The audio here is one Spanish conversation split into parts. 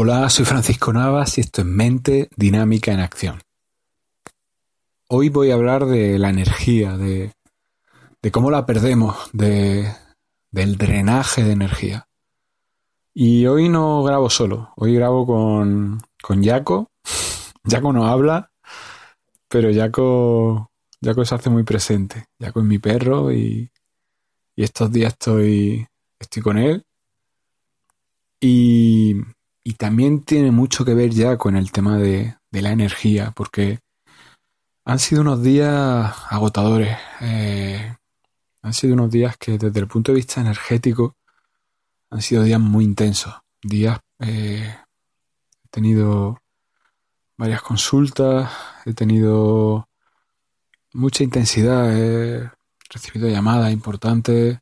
Hola, soy Francisco Navas y esto es Mente Dinámica en Acción. Hoy voy a hablar de la energía, de, cómo la perdemos, de, del drenaje de energía. Y hoy no grabo solo, hoy grabo con, con Jaco. Jaco no habla, pero Jaco, Jaco se hace muy presente. Jaco es mi perro y, y estos días estoy, estoy con él. Y, y también tiene mucho que ver ya con el tema de, la energía, porque han sido unos días agotadores. Eh, han sido unos días que desde el punto de vista energético han sido días muy intensos. Días... Eh, he tenido varias consultas, he tenido mucha intensidad, he recibido llamadas importantes,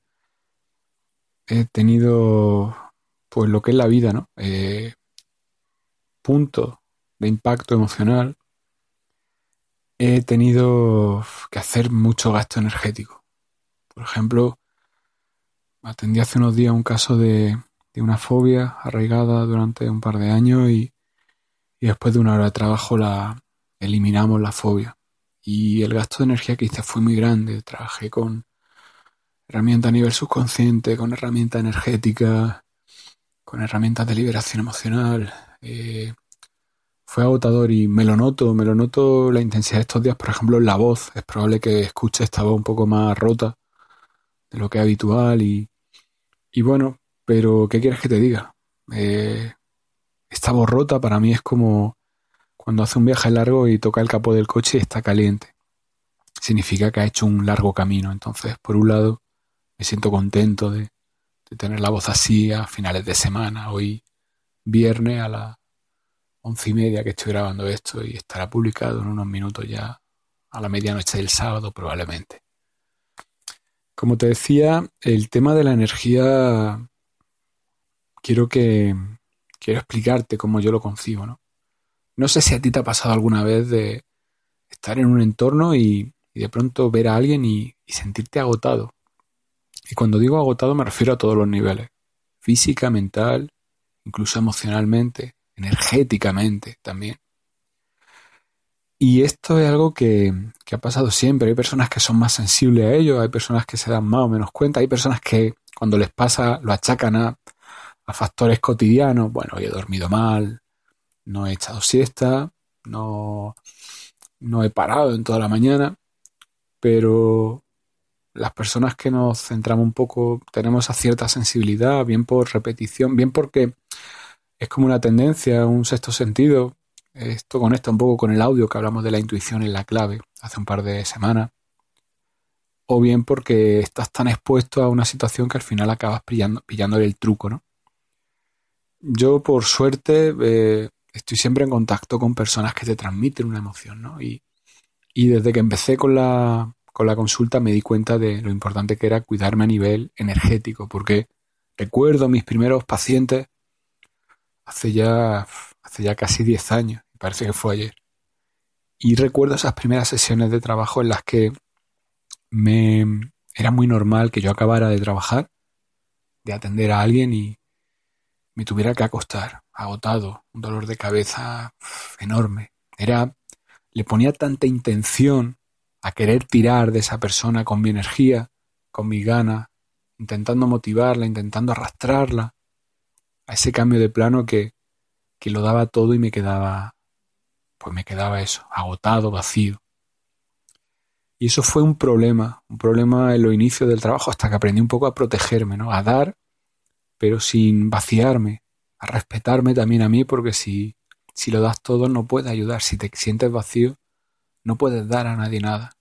he tenido pues lo que es la vida, ¿no? Eh, punto de impacto emocional, he tenido que hacer mucho gasto energético. Por ejemplo, atendí hace unos días un caso de, una fobia arraigada durante un par de años y, y, después de una hora de trabajo la eliminamos la fobia. Y el gasto de energía que hice fue muy grande. Trabajé con herramientas a nivel subconsciente, con herramientas energéticas, con herramientas de liberación emocional. Eh, fue agotador y me lo noto, me lo noto la intensidad de estos días, por ejemplo, en la voz. Es probable que escuche esta voz un poco más rota de lo que es habitual y, y bueno, pero ¿qué quieres que te diga? Eh, esta voz rota para mí es como cuando hace un viaje largo y toca el capó del coche y está caliente. Significa que ha hecho un largo camino. Entonces, por un lado, me siento contento de, de tener la voz así a finales de semana. Hoy viernes a las once y media que estoy grabando esto y estará publicado en unos minutos ya a la medianoche del sábado probablemente. Como te decía, el tema de la energía quiero que quiero explicarte cómo yo lo concibo, ¿no? No sé si a ti te ha pasado alguna vez de estar en un entorno y, de pronto ver a alguien y sentirte agotado, y cuando digo agotado me refiero a todos los niveles. Física, mental, incluso emocionalmente, energéticamente también. Y esto es algo que, ha pasado siempre. Hay personas que son más sensibles a ello, hay personas que se dan más o menos cuenta, hay personas que cuando les pasa lo achacan a, factores cotidianos. Bueno, hoy he dormido mal, no he echado siesta, no, no he parado en toda la mañana, pero las personas que nos centramos un poco tenemos a cierta sensibilidad, bien por repetición, bien porque es como una tendencia, un sexto sentido. Esto conecta un poco con el audio que hablamos de la intuición en la clave hace un par de semanas. O bien porque estás tan expuesto a una situación que al final acabas pillando, pillándole el truco, ¿no? Yo, por suerte, eh, estoy siempre en contacto con personas que te transmiten una emoción, ¿no? Y, y desde que empecé con la, con la consulta me di cuenta de lo importante que era cuidarme a nivel energético, porque recuerdo mis primeros pacientes hace ya, hace ya casi 10 años, parece que fue ayer. Y recuerdo esas primeras sesiones de trabajo en las que me era muy normal que yo acabara de trabajar, de atender a alguien y me tuviera que acostar, agotado, un dolor de cabeza enorme. Era, le ponía tanta intención a querer tirar de esa persona con mi energía, con mi gana, intentando motivarla, intentando arrastrarla a ese cambio de plano que, que lo daba todo y me quedaba, pues me quedaba eso, agotado, vacío. Y eso fue un problema, un problema en los inicios del trabajo hasta que aprendí un poco a protegerme, ¿no? A dar, pero sin vaciarme, a respetarme también a mí, porque si, si lo das todo no puedes ayudar. Si te sientes vacío, no puedes dar a nadie nada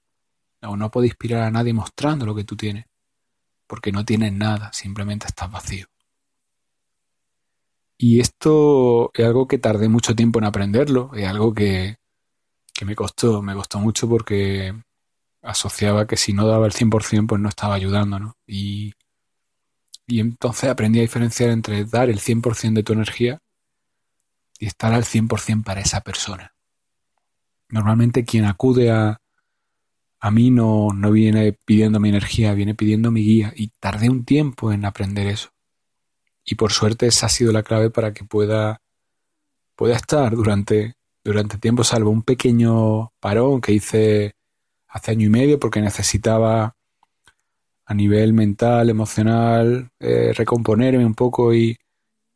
o no puede inspirar a nadie mostrando lo que tú tienes, porque no tienes nada, simplemente estás vacío. Y esto es algo que tardé mucho tiempo en aprenderlo, es algo que, que me costó, me costó mucho porque asociaba que si no daba el 100% pues no estaba ayudando, ¿no? Y, y entonces aprendí a diferenciar entre dar el 100% de tu energía y estar al 100% para esa persona. Normalmente quien acude a, a mí no, no viene pidiendo mi energía, viene pidiendo mi guía y tardé un tiempo en aprender eso. Y por suerte esa ha sido la clave para que pueda puede estar durante, durante tiempo, salvo un pequeño parón que hice hace año y medio porque necesitaba a nivel mental, emocional, eh, recomponerme un poco y,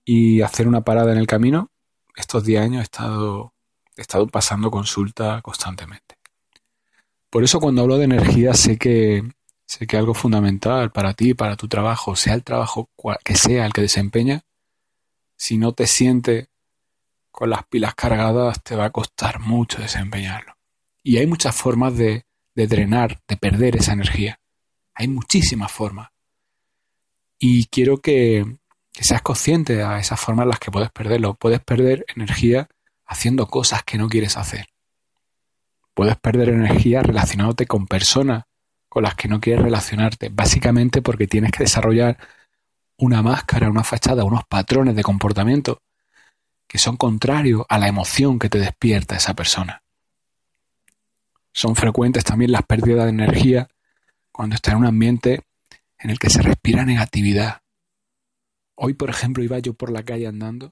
y, hacer una parada en el camino. Estos 10 años he estado, he estado pasando consulta constantemente. Por eso cuando hablo de energía sé que, sé que algo fundamental para ti, para tu trabajo, sea el trabajo que sea el que desempeña, si no te sientes con las pilas cargadas te va a costar mucho desempeñarlo. Y hay muchas formas de, de drenar, de perder esa energía. Hay muchísimas formas. Y quiero que seas consciente de esas formas en las que puedes perderlo. Puedes perder energía haciendo cosas que no quieres hacer. Puedes perder energía relacionándote con personas con las que no quieres relacionarte, básicamente porque tienes que desarrollar una máscara, una fachada, unos patrones de comportamiento que son contrarios a la emoción que te despierta esa persona. Son frecuentes también las pérdidas de energía cuando estás en un ambiente en el que se respira negatividad. Hoy, por ejemplo, iba yo por la calle andando.